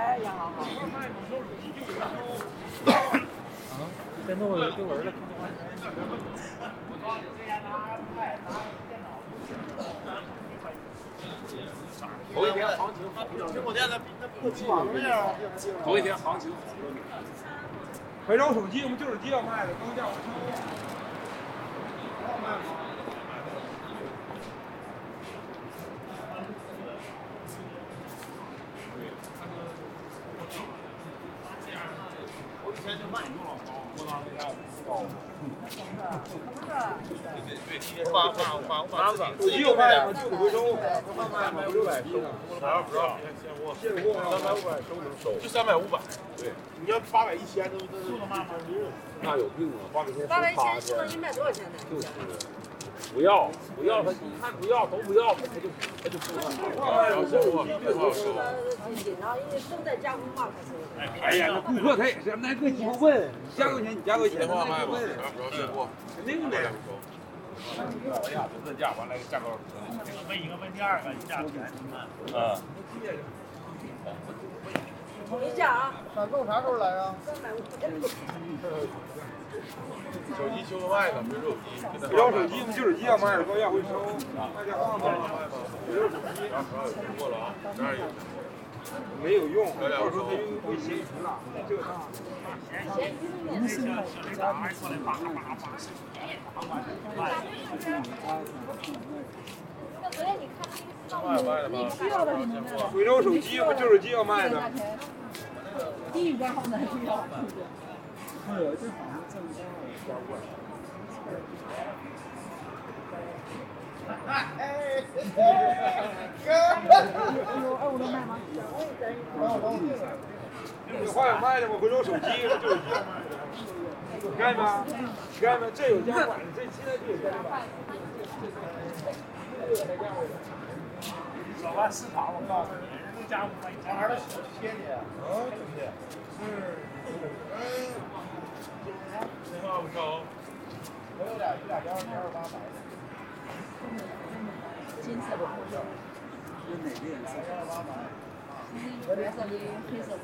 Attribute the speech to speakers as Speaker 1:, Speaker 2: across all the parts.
Speaker 1: 哎呀，好好。
Speaker 2: 啊，电动的丢人了。
Speaker 3: 头一天行情，苹果店那那不起网那样。头一天行情。
Speaker 4: 回收手机，我们旧手机要卖的，高价回收。
Speaker 3: 头一天就卖多少包？多少那样高？发发发发自己
Speaker 4: 手机要卖吗？旧的回收，卖卖六百批的。
Speaker 3: 还不知道，
Speaker 4: 现货
Speaker 3: 三百五百收能收，就三百五百。对，你要八百一千都都都卖不
Speaker 5: 那有病啊！八百块
Speaker 1: 八百一千，能你卖多少钱呢？
Speaker 5: 就是不要不要他，一看不要都不要，他就他就不要。
Speaker 3: 然后现货不好收。
Speaker 1: 紧张，因为都在加工嘛，可是。
Speaker 4: 哎呀，那顾客他也是，那个以后问，加多少钱你加多少钱，
Speaker 3: 现货卖吧，
Speaker 4: 问，
Speaker 3: 还不知道现货。
Speaker 4: 肯定的。
Speaker 3: 哎呀，这价完了，价格。
Speaker 6: 问一个，问第二个，价钱什么？
Speaker 3: 嗯。
Speaker 1: 你价啊？
Speaker 4: 闪送啥时候来啊？
Speaker 3: 手机修个卖的，回收手机。
Speaker 4: 回收手机，我们旧手机要卖的，高价回收。卖电话吗？回收手机。
Speaker 3: 然后有过了啊，这儿有。
Speaker 4: 没有用，到时候他用会嫌疑了，这个大。
Speaker 3: 卖卖的吧。
Speaker 4: 回收手机，我们旧手机要卖的。
Speaker 7: 低于多少呢？要。
Speaker 4: 哎呀，这好像挣高了。哎哎，哥，
Speaker 7: 有二五六卖吗？
Speaker 4: 有话想卖的吗？回收手机，旧手机要卖的。你看没？你看没？这有加管的，这现在就有加管。
Speaker 6: 小万市场，我告诉你，人都加五百，小孩的小切的，
Speaker 4: 啊，对不对？
Speaker 3: 是。电话不收。
Speaker 6: 我有俩，有俩幺幺二八百的。
Speaker 7: 金色的。
Speaker 4: 是哪个颜色？
Speaker 7: 白色的，黑色的。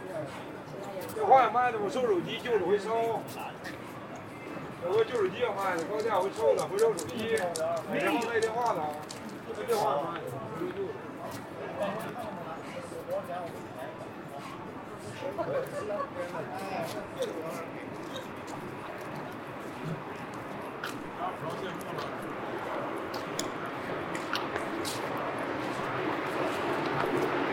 Speaker 4: 有话想卖的我？收手机，旧的回收。有个旧手机要卖的，高价回收的，回收手机，然后卖电话的，这电话卖的，回收旧的。
Speaker 2: 现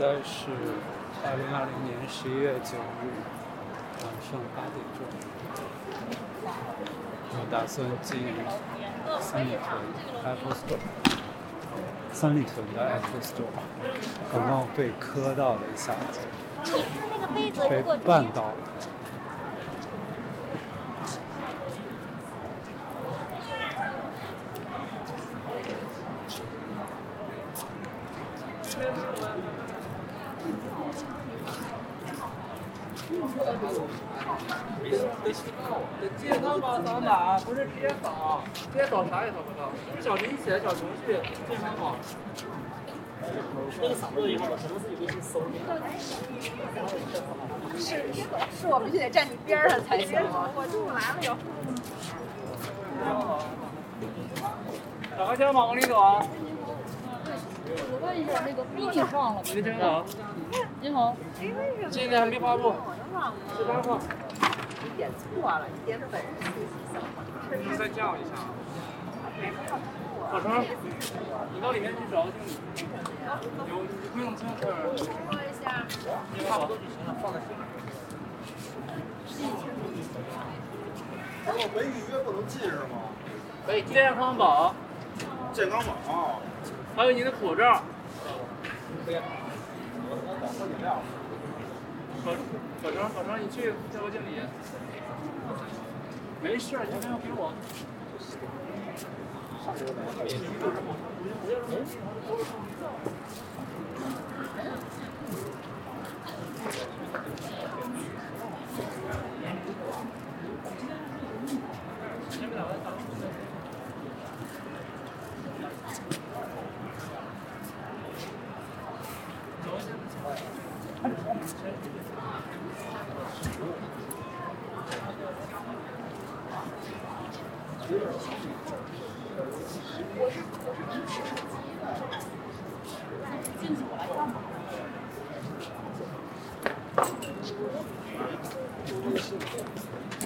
Speaker 2: 在是二零二零年十一月九日晚上八点钟，我打算进三里屯 Apple Store，三里屯的 Apple Store，刚刚被磕到了一下子，被绊倒了。
Speaker 8: 健康宝扫码不是直接扫，直接扫啥也找不到，就是小程序写的小程序，健康宝。
Speaker 6: 那个扫过以后，可能自己会去搜。
Speaker 7: 是是我必须得站你边上才行吗？
Speaker 1: 我中午来了有。
Speaker 8: 打个枪吧，往里走啊！
Speaker 7: 我问一下，那个逼你忘了吗？
Speaker 8: 你好。
Speaker 7: 您好。
Speaker 8: 今天还没发布。十八号。
Speaker 1: 你点错了，你点本人信息。
Speaker 8: 你再叫一下。小程，你到里面去找经理。有你不用签字。
Speaker 1: 说一下。
Speaker 8: 你差不多就行了，放在心里。
Speaker 9: 我没预约不能进是吗？
Speaker 8: 可以健康宝，
Speaker 9: 健康宝。
Speaker 8: 还有你的口罩。可可成可成，你去叫个经理。没事，你没有给我。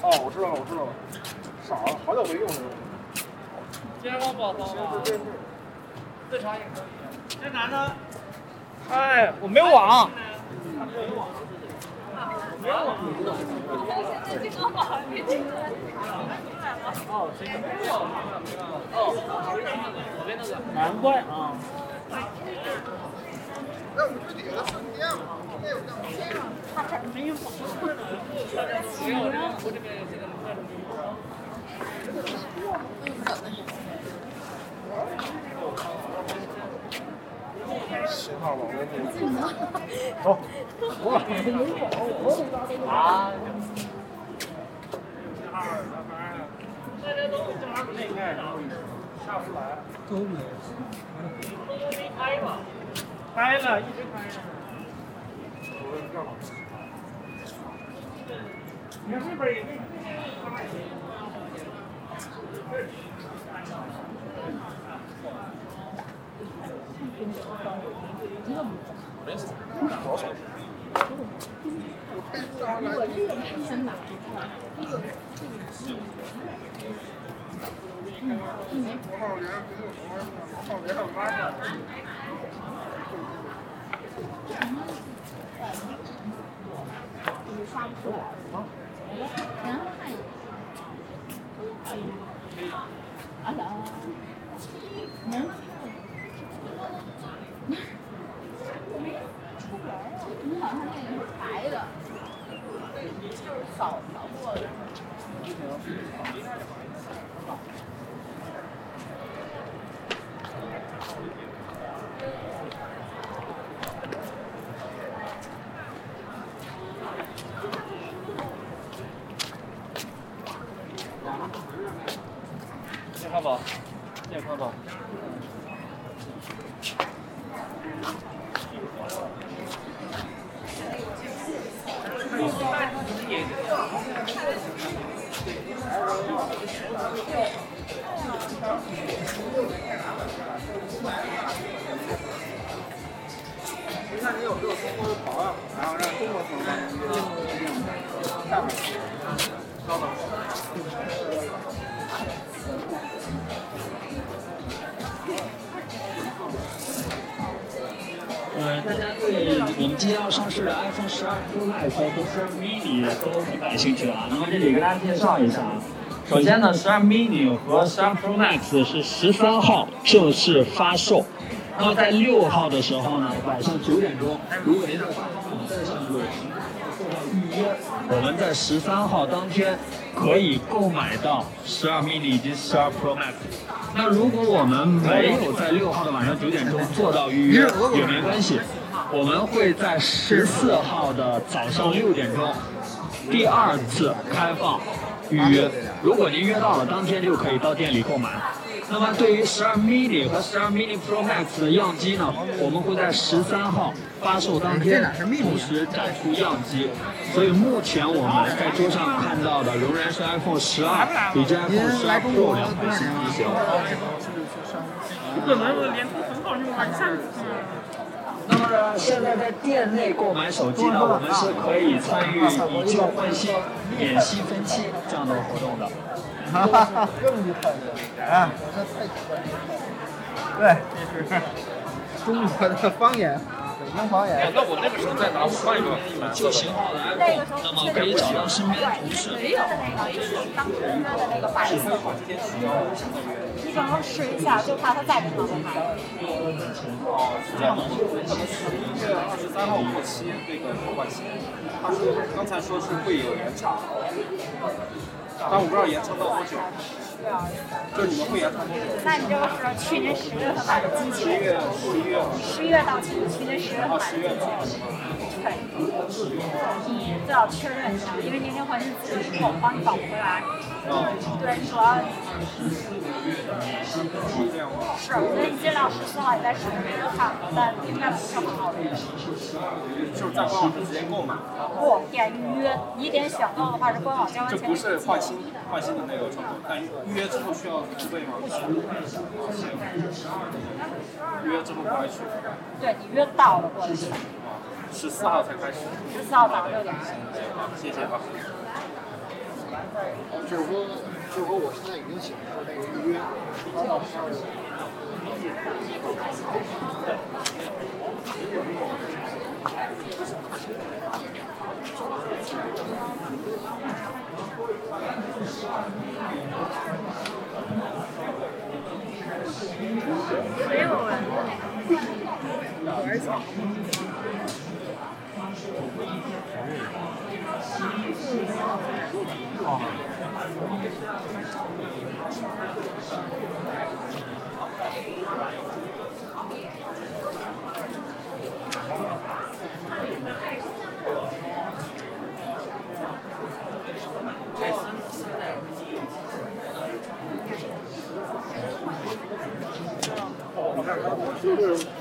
Speaker 9: 哦，我知道了，我知道了，傻了，好久没用这个。
Speaker 8: 健康宝方法，自查也可以。这男的，
Speaker 6: 哎，我没有网。
Speaker 8: 没有网。
Speaker 1: 现在没进来。
Speaker 8: 哦，谁没有？哦，我边那个。难怪啊。
Speaker 9: 信号网络不
Speaker 1: 好，
Speaker 8: 啊。大家都那个下不来。
Speaker 2: 都没有。
Speaker 8: 都没开吧？开了，一直开着。你看这边也没。
Speaker 9: 号员没有号员
Speaker 1: 你好像那个是白的，就是扫扫过的。
Speaker 10: 那么这里给大家介绍一下啊。首先呢十二 mini 和十二 Pro Max 是十三号正式发售。那么在六号的时候呢，晚上九点钟，如果您在官方网站上有做到预约，我们在十三号当天可以购买到十二 mini 以及十二 Pro Max。那如果我们没有在六号的晚上九点钟做到预约也没关系，我们会在十四号的早上六点钟第二次开放预约。如果您约到了，当天就可以到店里购买。那么对于十二 mini 和十二 mini Pro Max 的样机呢，我们会在十三号发售当天同时展出样机。所以目前我们在桌上看到的仍然是 iPhone 十二以及 iPhone 十二 Pro 两款新机型。
Speaker 6: 不可能，连通很好用啊！你下次。
Speaker 10: 那么现在在店内购买手机呢，我们是可以参与以旧换新、免息分期这样的活动的。
Speaker 9: 哈哈哈，更厉害了！啊，这太可爱了。对，这是中国的方言。北京方言。
Speaker 11: 那我那个时候再拿我换一个
Speaker 10: 旧型号的 iPhone，那么可以找到身边的同事。
Speaker 12: 没有那个当时约的那个白色，你可能试一下，就怕它再不能拍。
Speaker 9: 哦，是这样的，可能十一月二十三号过期这个换新，他说刚才说是会有延长，但我不知道延长到多久。就是你们会延长多久？
Speaker 12: 那你这个是去年十月份买的机器，
Speaker 9: 十一月，十一月。
Speaker 12: 十一月到期，去年十月份买的机器。对，你最好确认一下，因为年年换新自己以后帮你保不回来。对，主要。是，所以你尽量十四号以在视频上看，但应该不是很好的。
Speaker 9: 就是在官网上直接购买。
Speaker 12: 不，点预约，你点选购的话是官网交完钱。
Speaker 9: 这不是换新换新的那个窗口，但预约之后需要付费吗？
Speaker 12: 不需要。
Speaker 9: 预约之后不去？
Speaker 12: 对你约到了过来。
Speaker 9: 十四号才开始。
Speaker 12: 十四号早上六点。
Speaker 9: 谢谢啊。
Speaker 13: 就是说，就是说，我现在已经显示那个预约。
Speaker 12: 没有人。而且。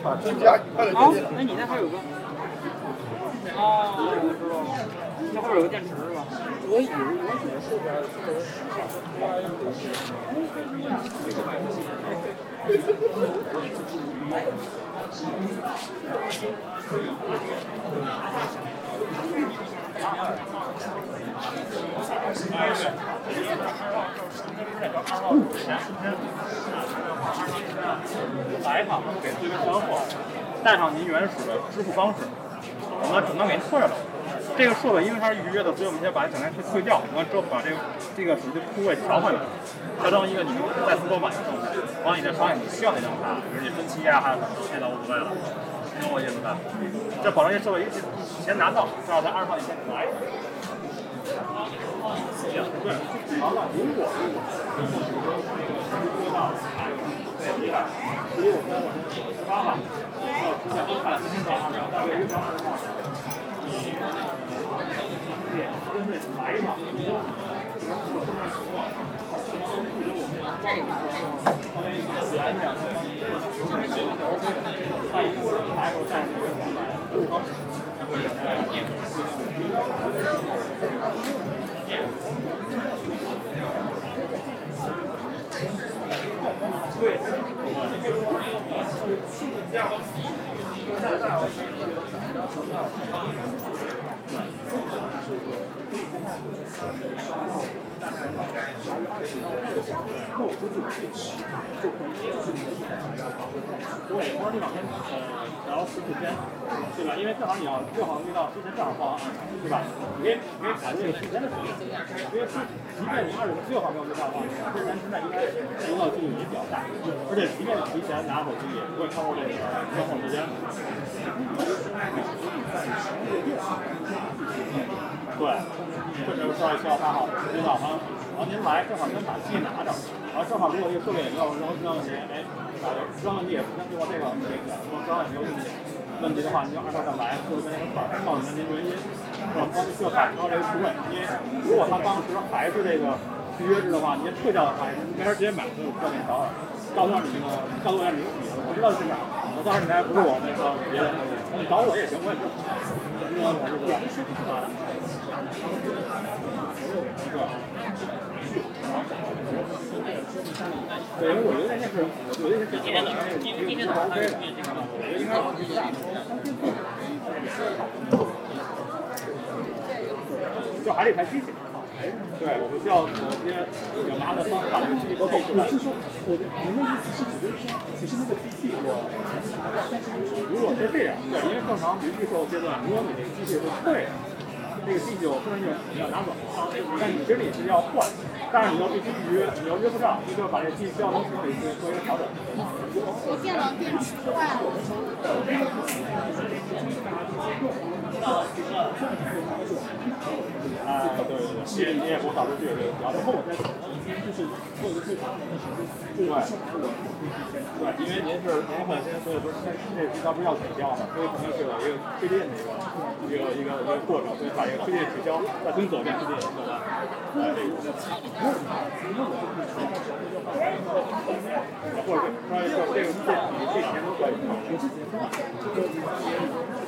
Speaker 13: 好
Speaker 8: 哦，哎，你那还有个。哦，那会儿有个电池？
Speaker 13: 我以为我以为后边
Speaker 4: 来一趟，给对面交货，带上您原始的支付方式。我们整个给您退了。这个设备因为它是预约的，所以我们先把整台去退掉，完之后把这个这个手机铺位调回来，调成一个你们再次购买的状态。完了你再刷你需要那张卡，比如你分期啊，还有什么，现在无所谓了，懂我意思吧？这保证这设备一先拿到，正好在二十号以前来。对，好了，如果如果说到对，所以我们十八号。来一对，这个对话的三个商号。我说你往前呃调十四天，对吧？因为正好你要六号遇到之前正好报，对吧？你可以可以改这个时间的时间，因为是即便你二十六号没有遇到的话，之前现在应该用到几率也比较大，而且即便提前拿手机也不会超过这个交货时间。对，这就是说需要八号知道吗？然后您来正好您把机拿着，然后正好如果这个设备也没有任何质量问题，哎，质量问题也不像对我这个这个说质量也没有问题，问题的话您就二号再来，或者跟那个板儿告诉您您原因，是吧？光需要打车这个出位，因为如果他当时还是这个预约制的话，您退掉的话，您没法直接买，所以我给您找找，告诉你那个告诉一下你我知道是哪儿，我到时你来不是我那个别人，你找我也行，我也是。对，因为我觉得那是，我觉得是今天早上，今今天早上 OK 的，我觉得应该就还得台机器。对，我们需要呃一些比较麻烦的方式把这个机器配置来。
Speaker 14: 是说，我的您的意思是指就是说，其实那个机器我，
Speaker 4: 如果是这样，对，因为正常预售阶段，如果你这个机器是退了，这个机器我突然就你要拿走，但你其实你是要换，但是你要必须预约，你要约不上，你就把这个机器要能处理做一个调整。
Speaker 1: 我电脑电池坏了。
Speaker 4: 啊，对对对，你也你也给我导出去，然后我再
Speaker 14: 就是做一个最长的时间，
Speaker 4: 对，对，因为您是您本身所以说这这不要取消嘛，所以肯定是有一个推荐的一个一个一个一个过程，所以把这个推荐取消，再重新走一遍推荐，走完，哎，这个。或者说这个这个比这钱都贵，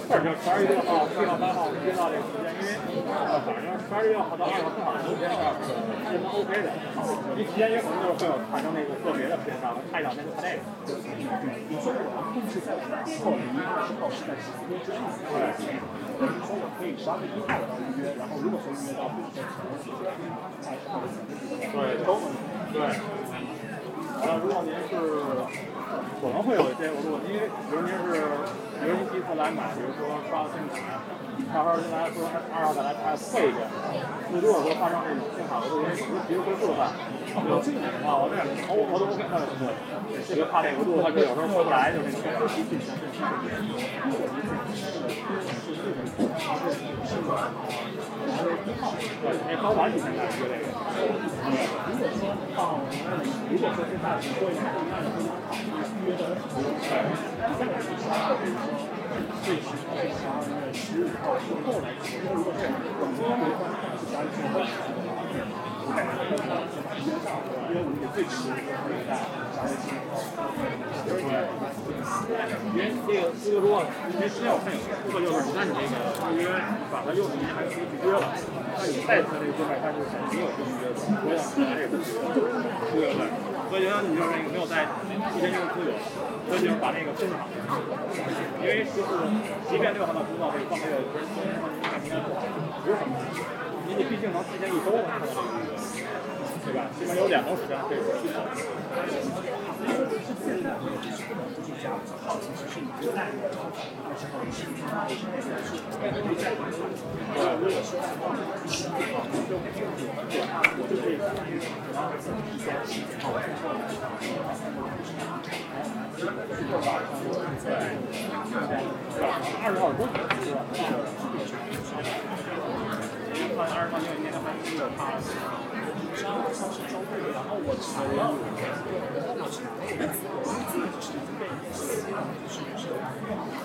Speaker 4: 或者十二月六号、七号、八号接到这个时间，因为呃反正十二月六号到二号正好中间是是 OK 的，你提前也可能就是会有产生那个个别的时间差，差一两天就差这个。
Speaker 14: 比如说我要控制在后离二十号是在几个之后，对，或者说我可以十二月一号我要预约，然后如果说预约到，比如说前几天，二十号的
Speaker 4: 对，都对。那，如果您是可能会有一些，额度因为比如您是，比如您第一次来买，比如说刷信用卡，二号进来说二号再来再退一遍，那如果说发生这种信用卡额度因为手机恢复的话，有这种情况，我这样我我都 OK，那就对，这个怕这个额度，他就有时候回不来，就是那种。对，那高完你现在约这个。
Speaker 14: 如果说到，如果说是大型会议，那你就预约的，最迟在十二月十五号之后来签，如果是广州的话，是十二月十五号。约五点最迟可以在十二月十五号。
Speaker 4: 因为这个这个如果因为需要看有顾客就是那你这个预约把它又你还可以去约了，那你再次这个购买它就是没有预约的，我想这个预约，对对对，所以呢你就是那个没有在提前用资源，所以就把那个分好，因为就是即便六号到知道这个放这个不是应该不好，不是什么，因为你毕竟能提前一周看到这个，对吧？起码有两周时间可以去考。二十号多点是吧？看二十号那天还是有他。上上次周会，然后我查了，我查了，我自己是被希望就是是知道是资本中知道我们就这点是被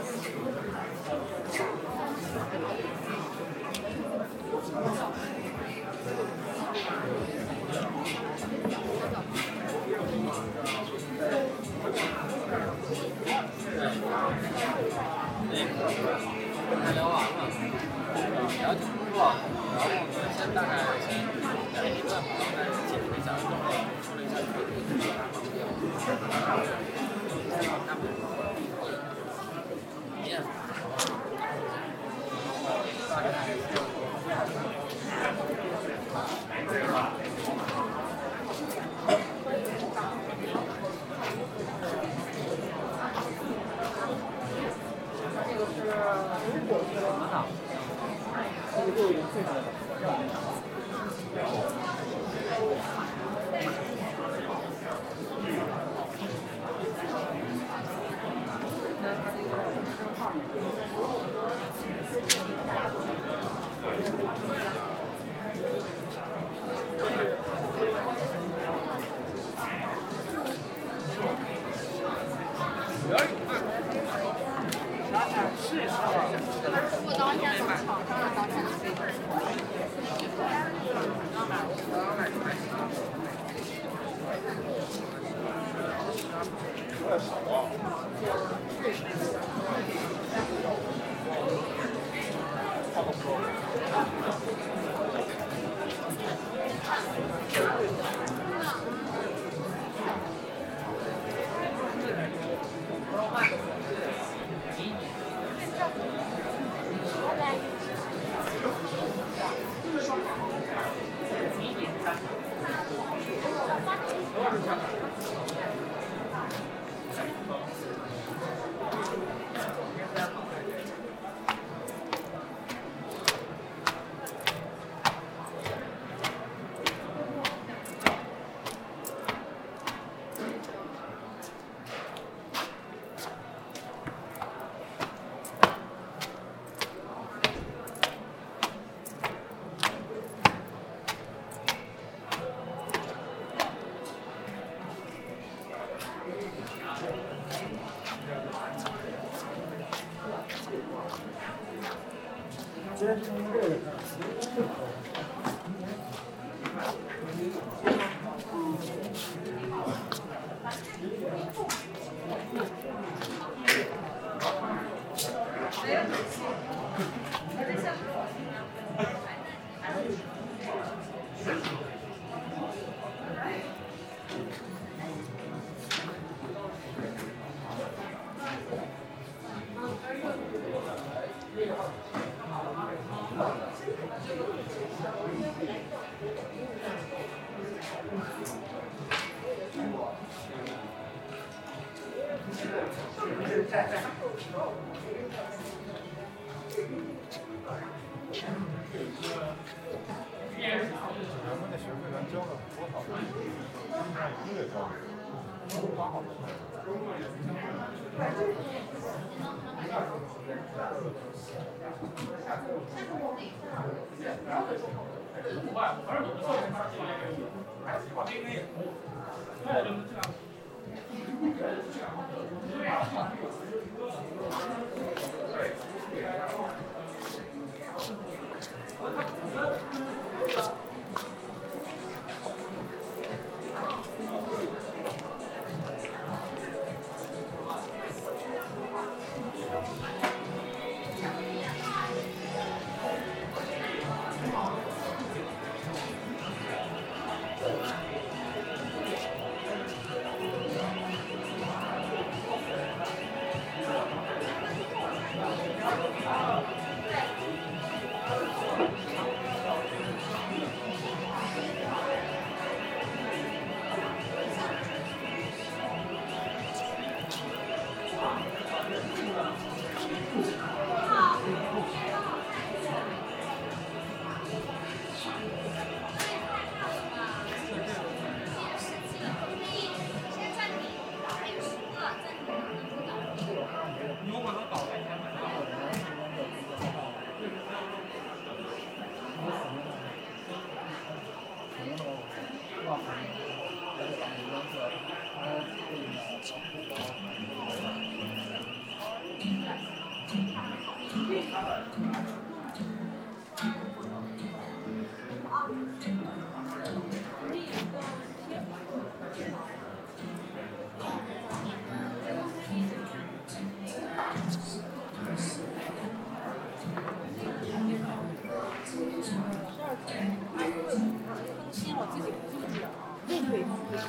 Speaker 4: 自己不
Speaker 8: 注意了，又对自己。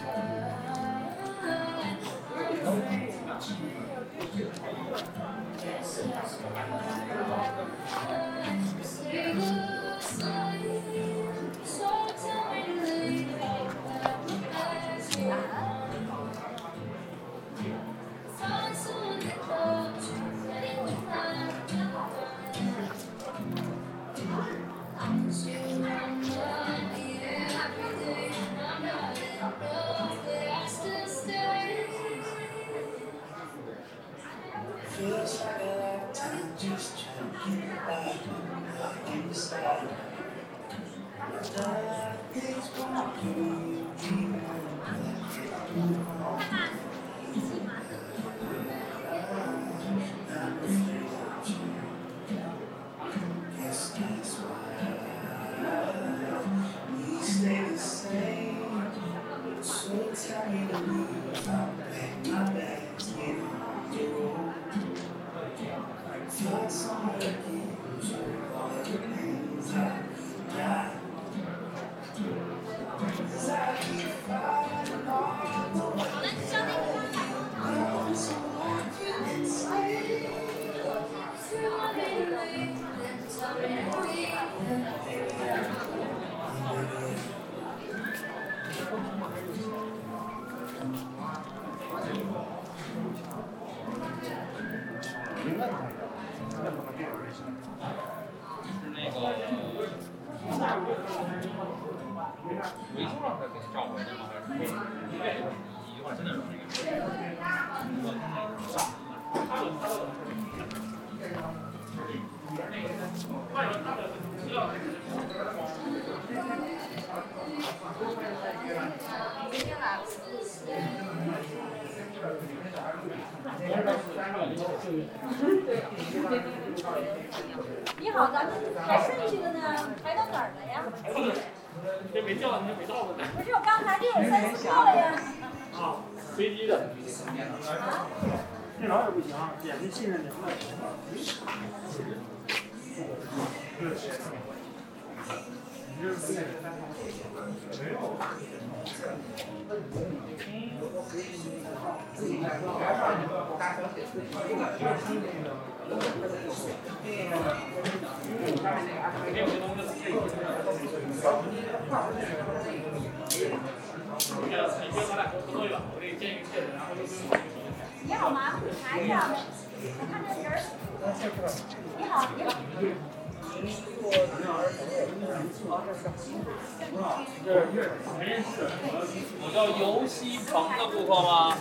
Speaker 8: 我叫
Speaker 13: 游西鹏的顾客吗？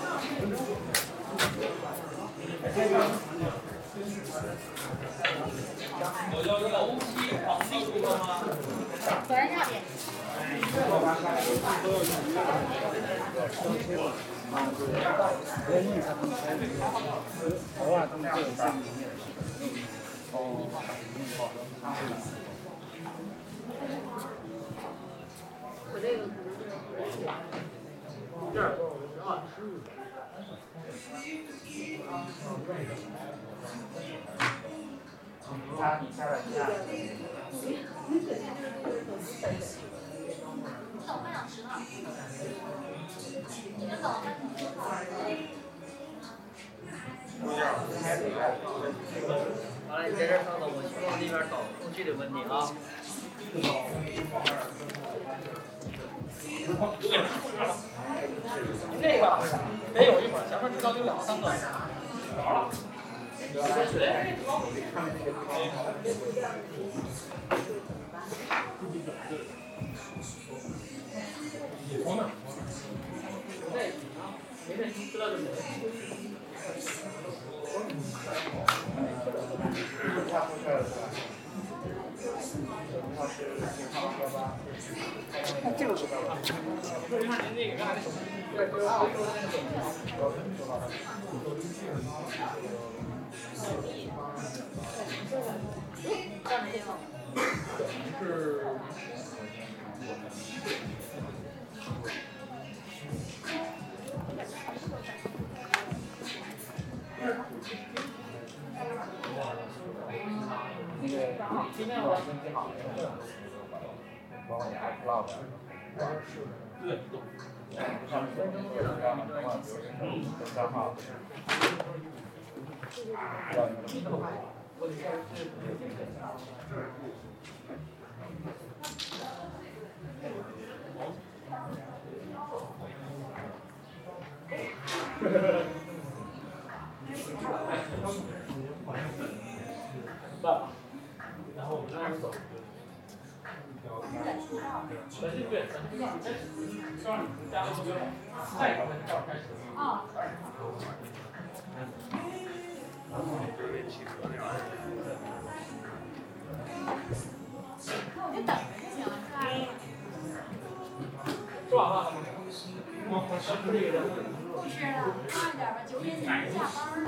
Speaker 13: 我叫游西鹏的顾客吗？
Speaker 11: 果然下边。
Speaker 6: 偶尔他们就有这么
Speaker 15: 我这个可能是
Speaker 8: 这儿啊，
Speaker 11: 等半小时呢。你们走。
Speaker 13: 好了，你在这儿稍等，我去往那边找工具的问题啊。
Speaker 8: 这个得有一会儿，前面至少得有两三个。着了。
Speaker 16: 这？
Speaker 8: 你看您那个刚才那手机，对，对，我有那个手机。是。今天我身体好。
Speaker 14: 包括你 iCloud，
Speaker 8: 对。
Speaker 14: 上面分钟就能让多少次的账号。要你们
Speaker 8: 爸，然后我们那儿走。短信对，短信让你开始，让你加个微信，下一条才叫开始。
Speaker 11: 哦。那我就等着就行，是吧？
Speaker 8: 吃完了。我是这个人。
Speaker 11: 不吃了，慢点吧，九点几下班了。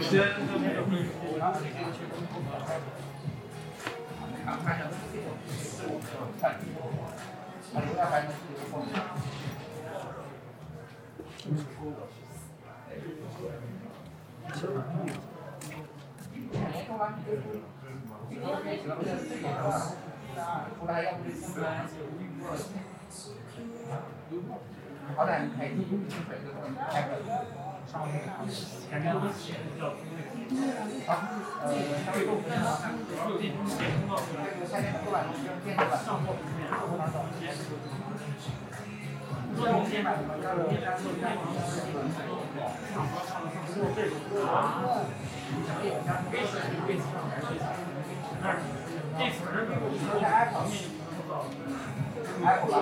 Speaker 1: 先跟那个会说，
Speaker 14: 好歹开机水都能开个上面前面写的比较好，呃，下，有点这个下面出来用电子版上货平面，后边找。做中间版的，这个家做家房的这个上坡上上坡这种啊，可以可以上还是那这词儿我在 Apple 面 Apple 吧。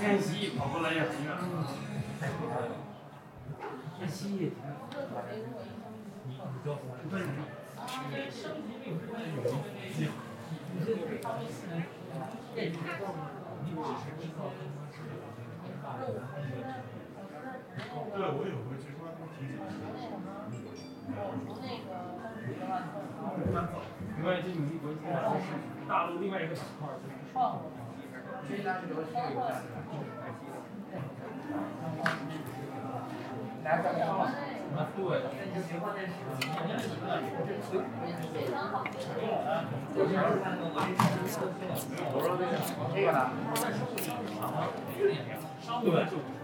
Speaker 1: 练习跑过来也很远。练习也挺对，我有回去说他体检。另外，这努力国际是大陆另外一个板块，就是创货。
Speaker 14: 这家是留学有的。来这边吗？对。这个呢？
Speaker 1: 对。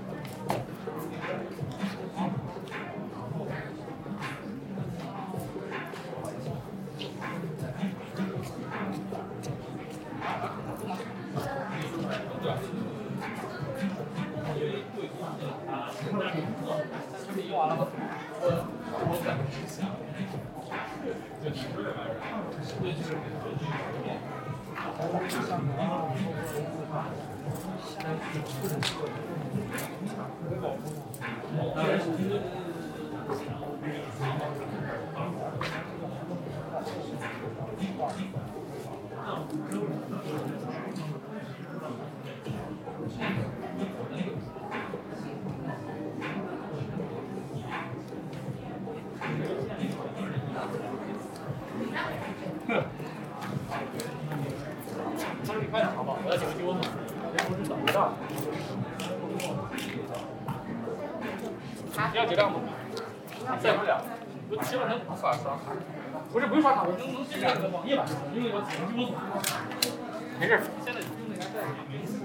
Speaker 1: 持人，没有
Speaker 8: 三十块好不好？我要几个鸡窝子？我是等不到。你要几辆吗？再不了。我希望能刷刷卡。不是不用刷卡，我能能进这个网页版，因为我几个鸡窝子。没事，现在用那个在没事。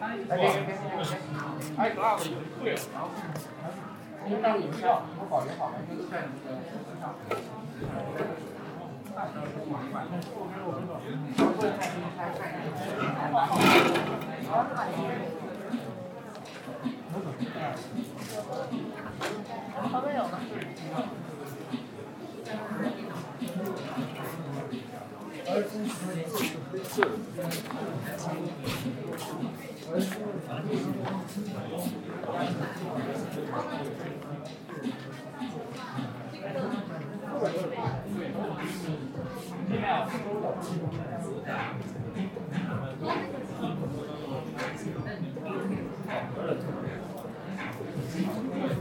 Speaker 8: 哎别别别别！哎，Glass 有贵了，然后因为当有效，我保留好了，就在那个身上。
Speaker 17: 没有。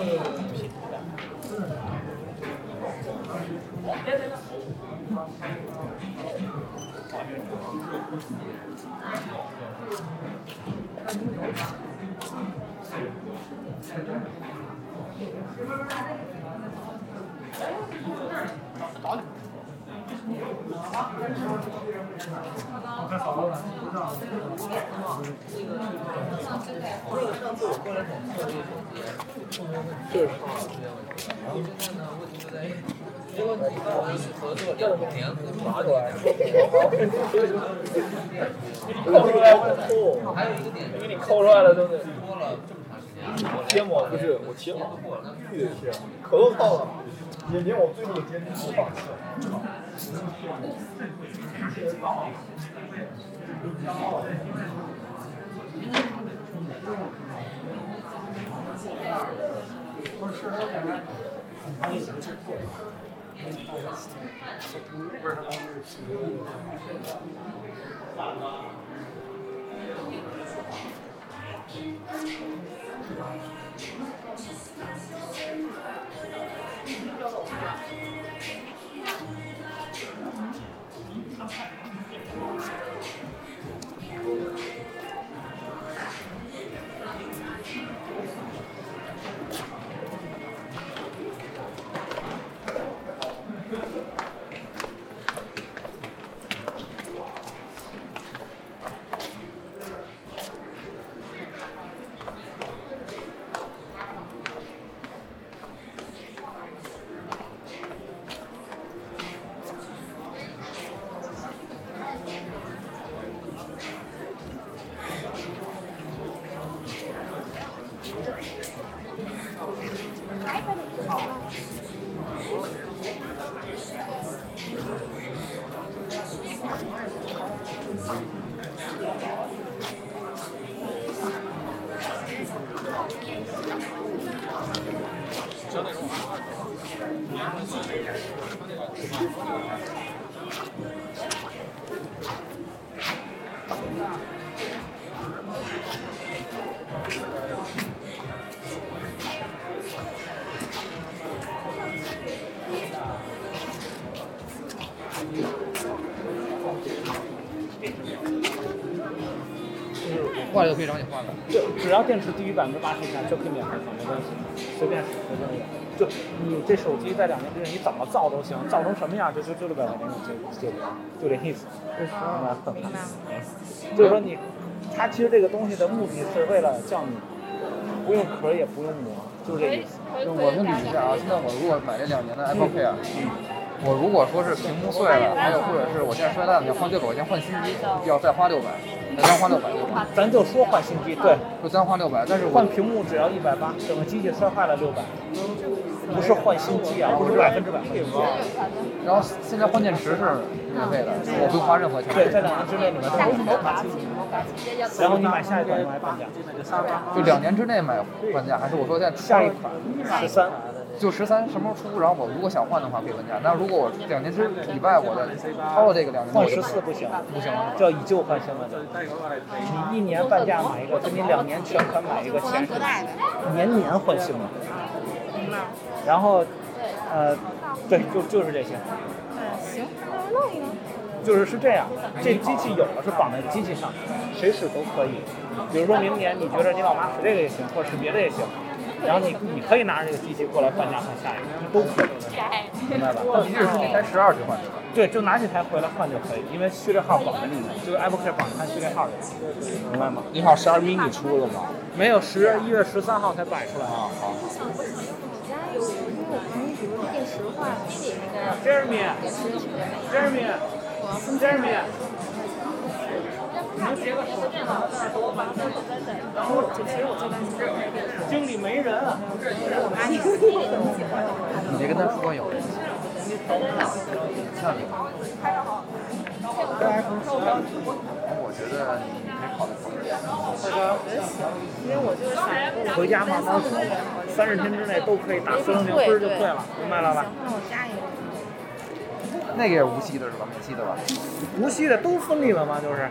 Speaker 17: 嗯。
Speaker 14: 好的嗯好的嗯好的这边啊，收到。上次我过来检测这个手机，就是然后现在呢，问题就在于，结果你跟我一起合作两年，拔出来，
Speaker 6: 抠出来我吐，
Speaker 14: 还有一个点，
Speaker 6: 因为你抠出来了都得
Speaker 14: 拖了这么长时间，
Speaker 6: 贴膜不是我贴膜，必须得贴，可都套了，也连我最后的坚持都放弃了。
Speaker 14: 坏了
Speaker 6: Thank you. 要电池低于百分之八十以下就可以免费换，没关系，随便使随便用。就你这手机在两年之内你怎么造都行，造成什么样就就就六百块钱就就就这意思，明白很明白。就是说你，它其实这个东西的目的是为了叫你不用壳也不用膜，就是这意思。
Speaker 14: 就我跟你一下啊，现在我如果买这两年的 Apple Care，我如果说是屏幕碎了，还有或者是我现在摔烂了，要换这个，我先换新机，要再花六百，再单花六百。
Speaker 6: 咱就说换新机，对，
Speaker 14: 就单花六百，但是我
Speaker 6: 换屏幕只要一百八，整个机器摔坏了六百，不是换新机啊，不是百分之百换新机。
Speaker 14: 然后现在换电池是免费的，我不用花任何钱。
Speaker 6: 对，在两年之内你们都可以拿。然后你买下一款用来半价，
Speaker 14: 就两年之内买半价，还是我说在
Speaker 6: 下一款十三，
Speaker 14: 就十三什么时候出？然后我如果想换的话可以问价。那如果我两年之以外我的超了这个两年，
Speaker 6: 换十四不行，
Speaker 14: 不行，
Speaker 6: 叫以旧换新了就。你一年半价买一个，跟你两年全款买一个钱，年年换新了。然后，呃，对，就就是这些。
Speaker 7: 行，那弄一个。
Speaker 6: 就是是这样，这机器有了是绑在机器上，谁使都可以。比如说明年你觉得你老妈使这个也行，或者使别的也行，然后你你可以拿着这个机器过来半价换下一个，都可以，明白吧？
Speaker 14: 你是那台十二去换的？
Speaker 6: 对，就拿这台回来换就可以，因为序列号绑在里面，就是 Apple Care 绑它序列号的，明白吗？
Speaker 18: 你好，十二 mini 出了吗？
Speaker 6: 没有，十一月十三号才摆出来。
Speaker 18: 啊，好。
Speaker 7: 有
Speaker 6: 经理没人
Speaker 14: 你别跟他说有人我觉得
Speaker 6: 还好
Speaker 1: 我觉得行因为我就是想
Speaker 6: 回家慢慢走三十天之内都可以打四零零分就对了明白了吧
Speaker 1: 那个
Speaker 19: 也是无锡的是吧？还记得吧？
Speaker 6: 无锡的都分离了吗？就是？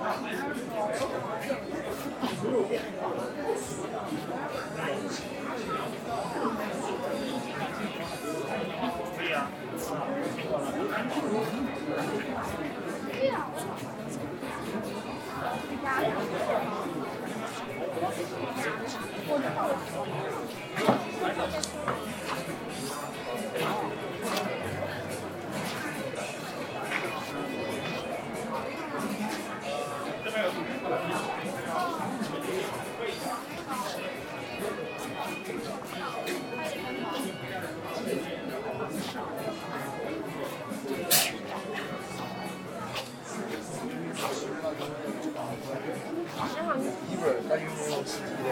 Speaker 19: Thank you.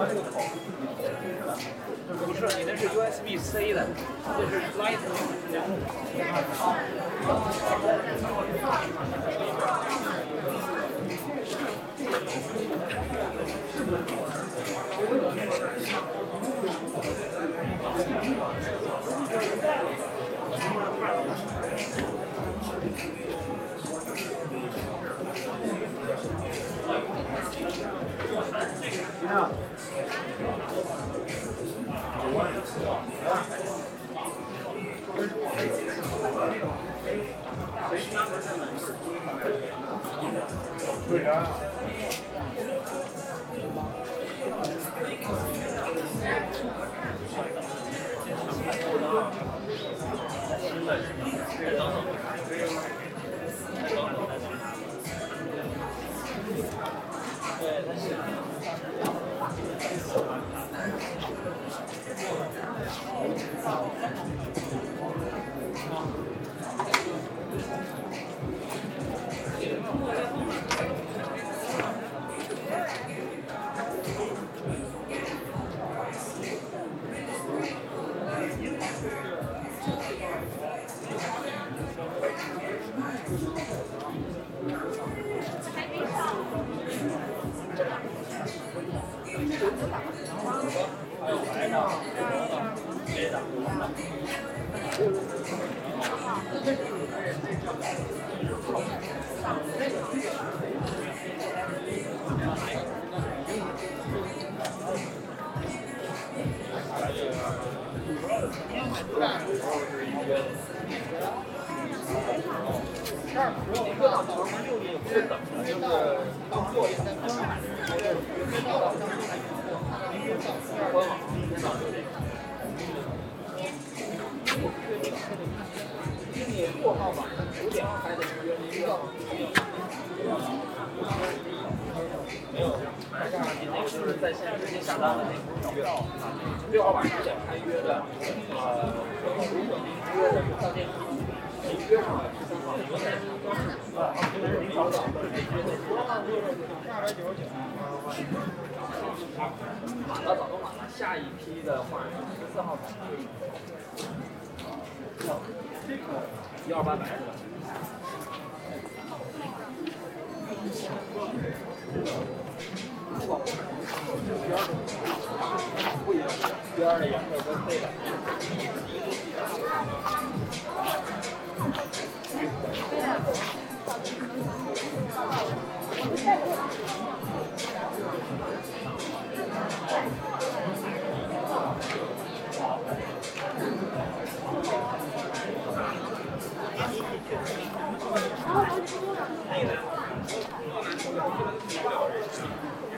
Speaker 19: 不是，
Speaker 6: 你那是 USB C 的，这是 Lightning
Speaker 4: 接口。
Speaker 8: Yeah. 有，那个就是在线直接下单的那个月号，六号晚十点开约的，呃，如果您约的是到店，您约上了十三号，昨天都是啊，今天是零早早，满了早都满了，下一批的话是十四号才可以。一二八百是吧？第二的。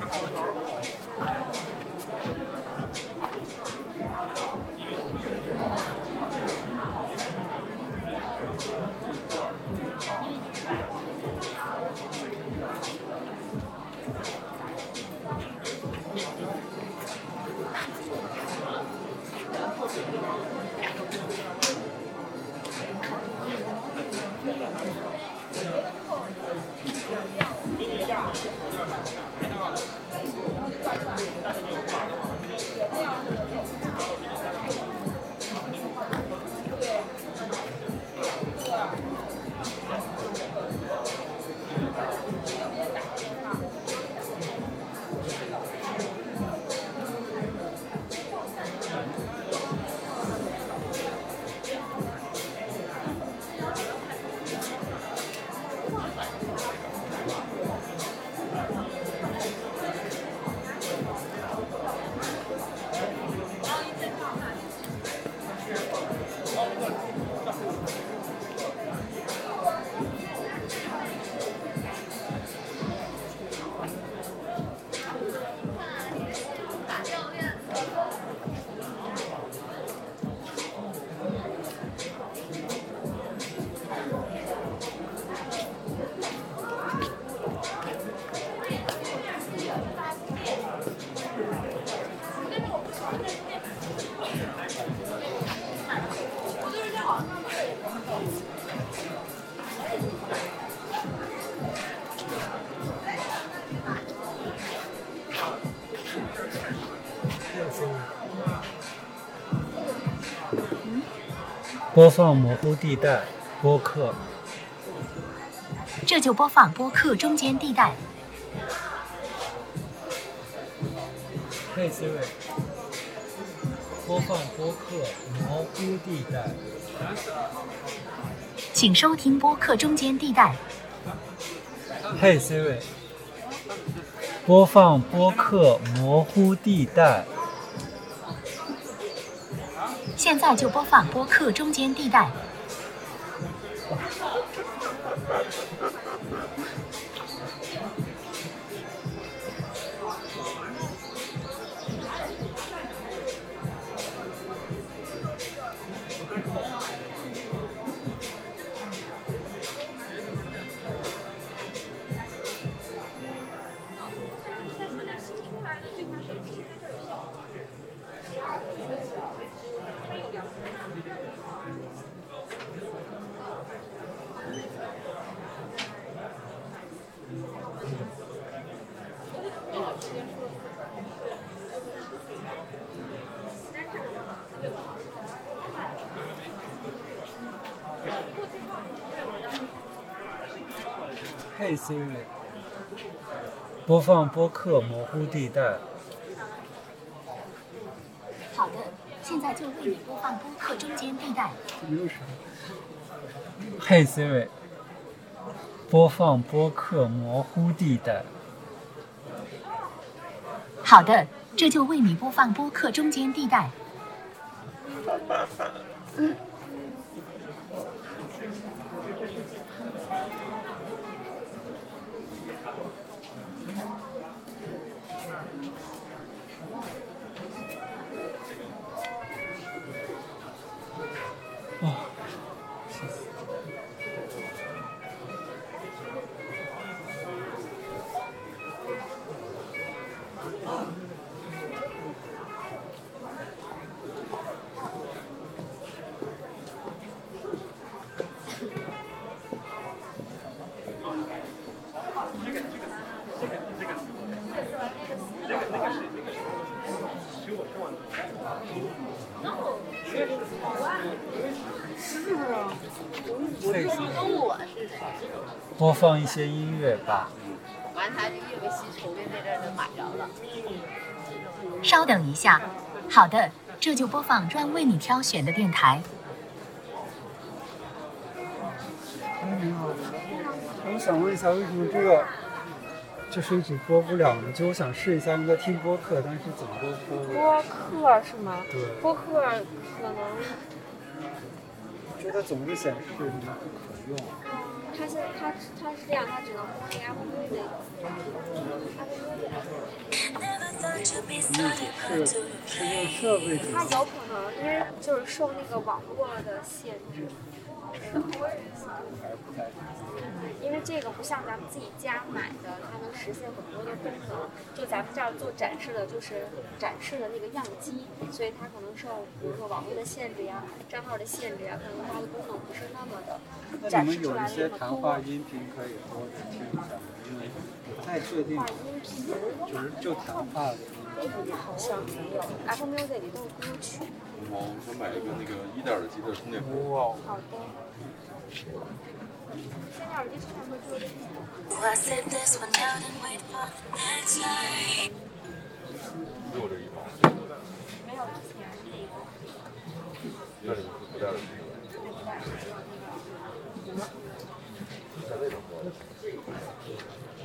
Speaker 2: 播放模糊地带播客。
Speaker 20: 这就播放播客中间地带。
Speaker 2: 嘿 Siri，播放播客模糊地带。
Speaker 20: 请收听播客中间地带。
Speaker 2: 嘿 Siri，播放播客模糊地带。
Speaker 20: 现在就播放播客中间地带。
Speaker 2: Hey 播放播客《模糊地带》。
Speaker 20: 好的，现在就为你播放播客《中间地带》。
Speaker 2: Hey Siri，播放播客《模糊地带》。
Speaker 20: 好的，这就为你播放播客《中间地带》。
Speaker 2: 放一些音乐吧。
Speaker 1: 完他就因为吸筹便在这儿就买着了。
Speaker 20: 稍等一下，好的，这就播放专为你挑选的电台。
Speaker 2: 哎，你好，我想问一下，为什么这个就是一直播不了呢？就我想试一下用在听播客，但是怎么都播不了。
Speaker 18: 播客是吗？
Speaker 2: 对
Speaker 18: 播客可能
Speaker 2: 这它总是显示你不可用。
Speaker 18: 它是他他是这样，他只能播那个 Apple Music。他有可能因为就是受那个网络的限制。因为这个不像咱们自己家买的，它能实现很多的功能。就咱们这儿做展示的，就是展示的那个样机，所以它可能受比如说网络的限制呀、账号的限制呀，可能它的功能不是那么的
Speaker 2: 那
Speaker 18: 展
Speaker 2: 你们有一
Speaker 18: 示出来的
Speaker 2: 些谈话
Speaker 18: 那么多。
Speaker 2: 音频可以播着听一下吗？因为不太确定，就是就谈话的音频。
Speaker 18: 好像没有，Apple Music 里都是歌曲。
Speaker 21: 我想买一个那个一点耳机的充电宝。
Speaker 2: 哇，
Speaker 18: 好的。又这
Speaker 21: 一包，
Speaker 18: 没有，之前这个。
Speaker 21: 那你们这个？不带。在那边的。
Speaker 18: 好。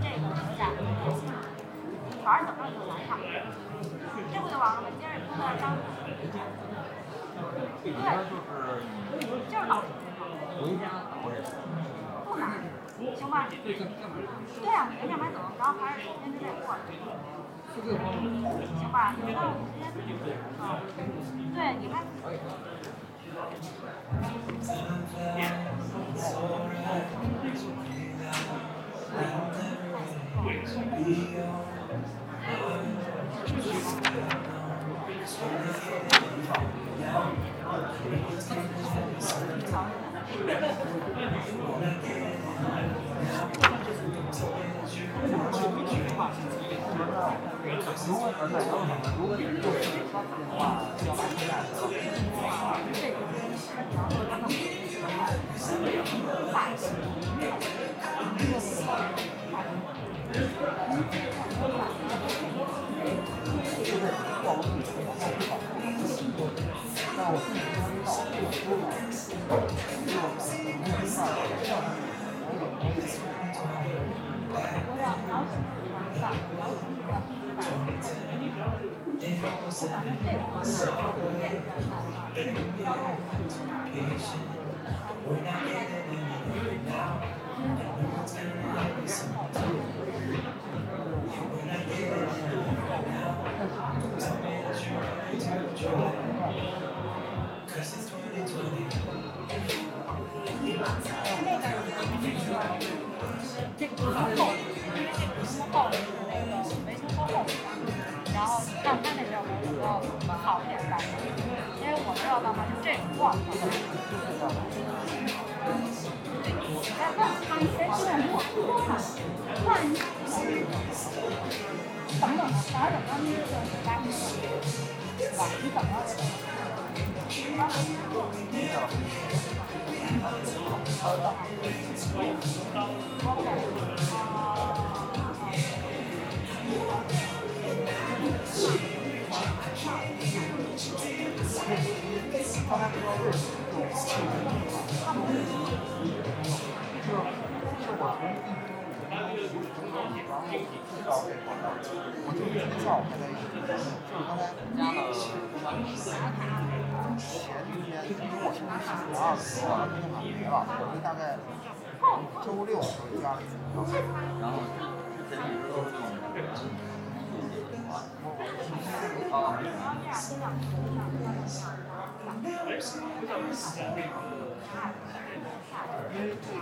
Speaker 18: 这个什么，玩怎么样？
Speaker 1: 来一，这不
Speaker 11: 就
Speaker 8: 完
Speaker 11: 了嘛？今儿不就张总吗？对，
Speaker 12: 就是老。回家找人。不
Speaker 13: 难，行吧？对啊，明天没走，然后还是直接
Speaker 11: 再过。行吧，那我们直接走。对，你看。哇！
Speaker 22: We're not getting anywhere now, and no one's gonna us. 比较喜那个，
Speaker 11: 因为。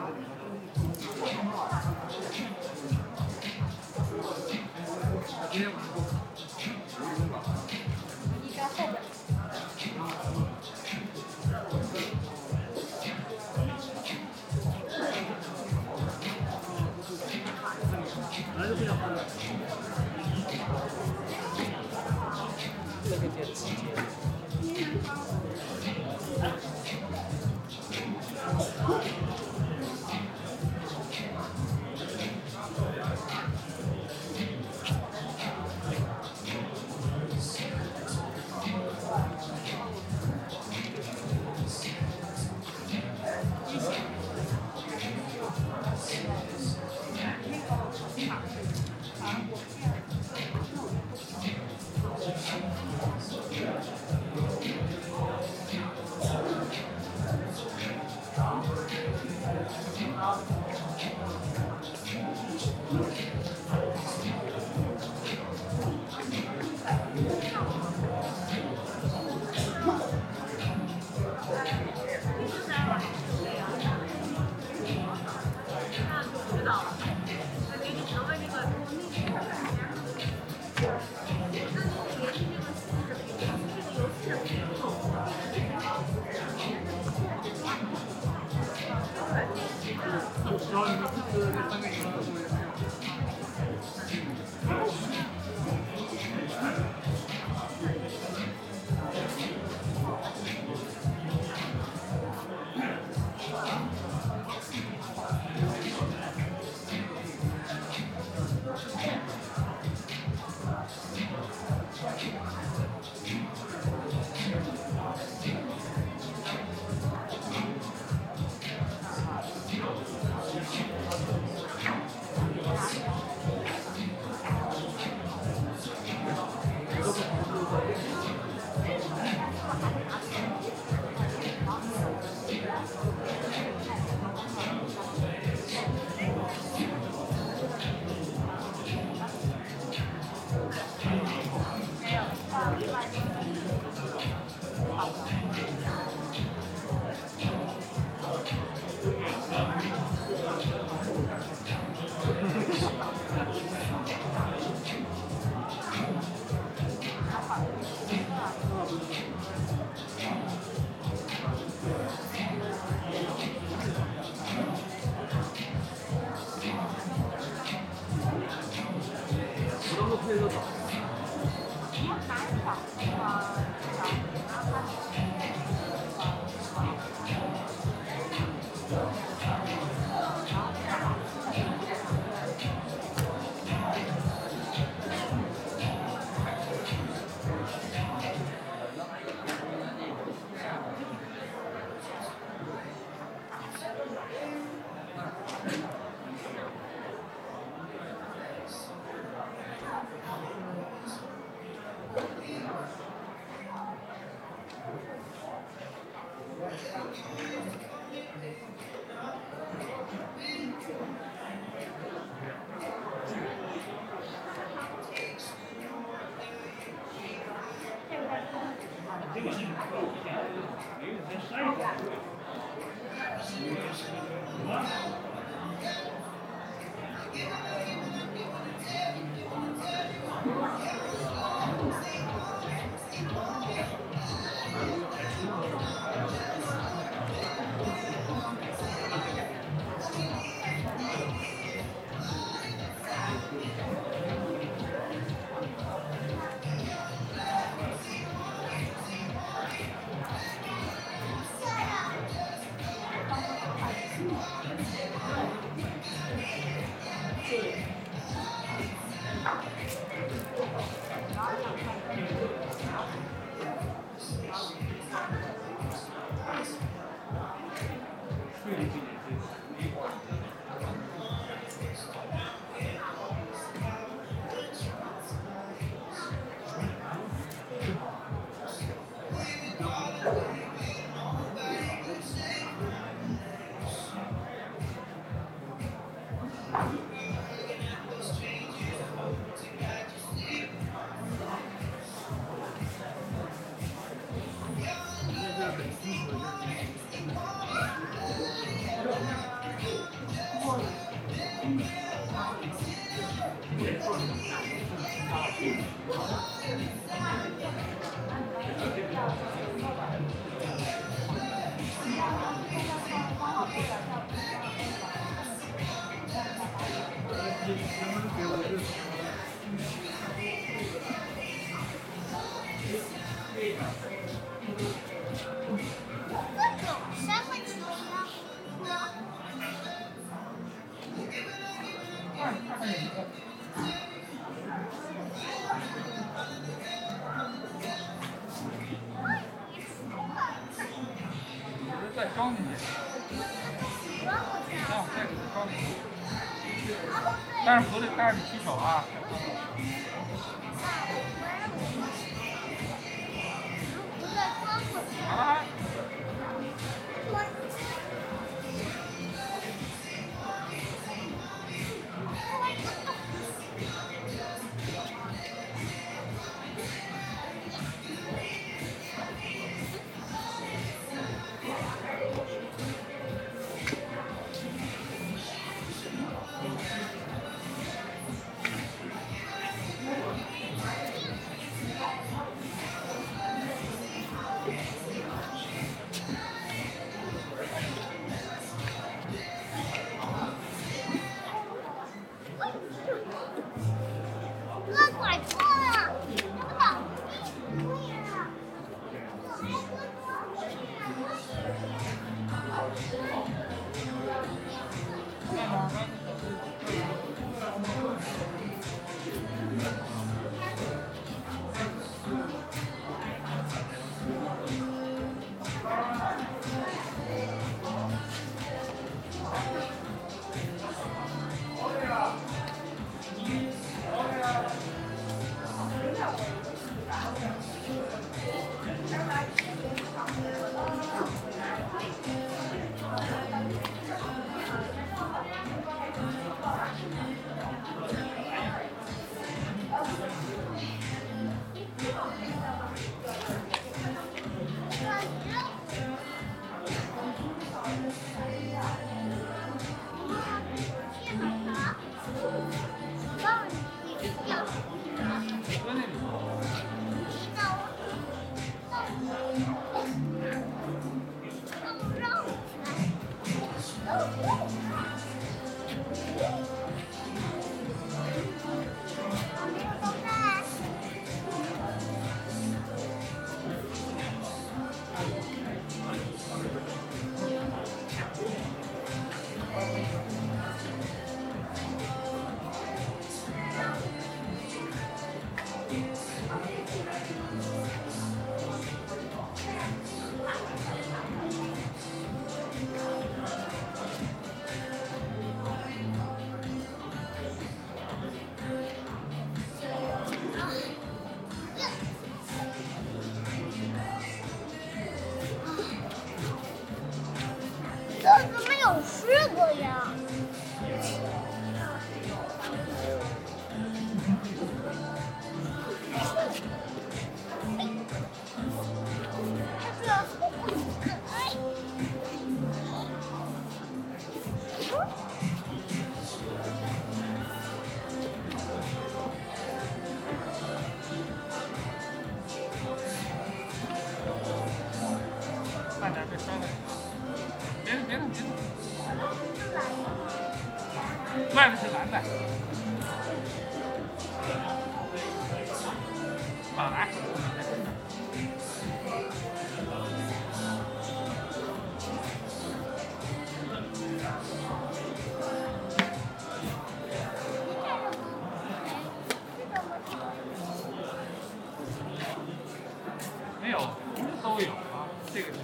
Speaker 11: 都有啊，这个是。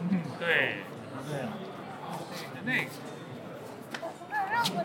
Speaker 11: 嗯，对。对。那个
Speaker 22: 那
Speaker 8: 个。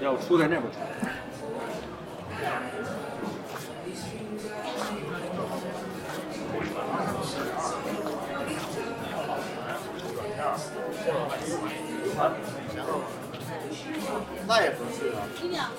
Speaker 9: 要出在那边。
Speaker 1: 那也不是啊。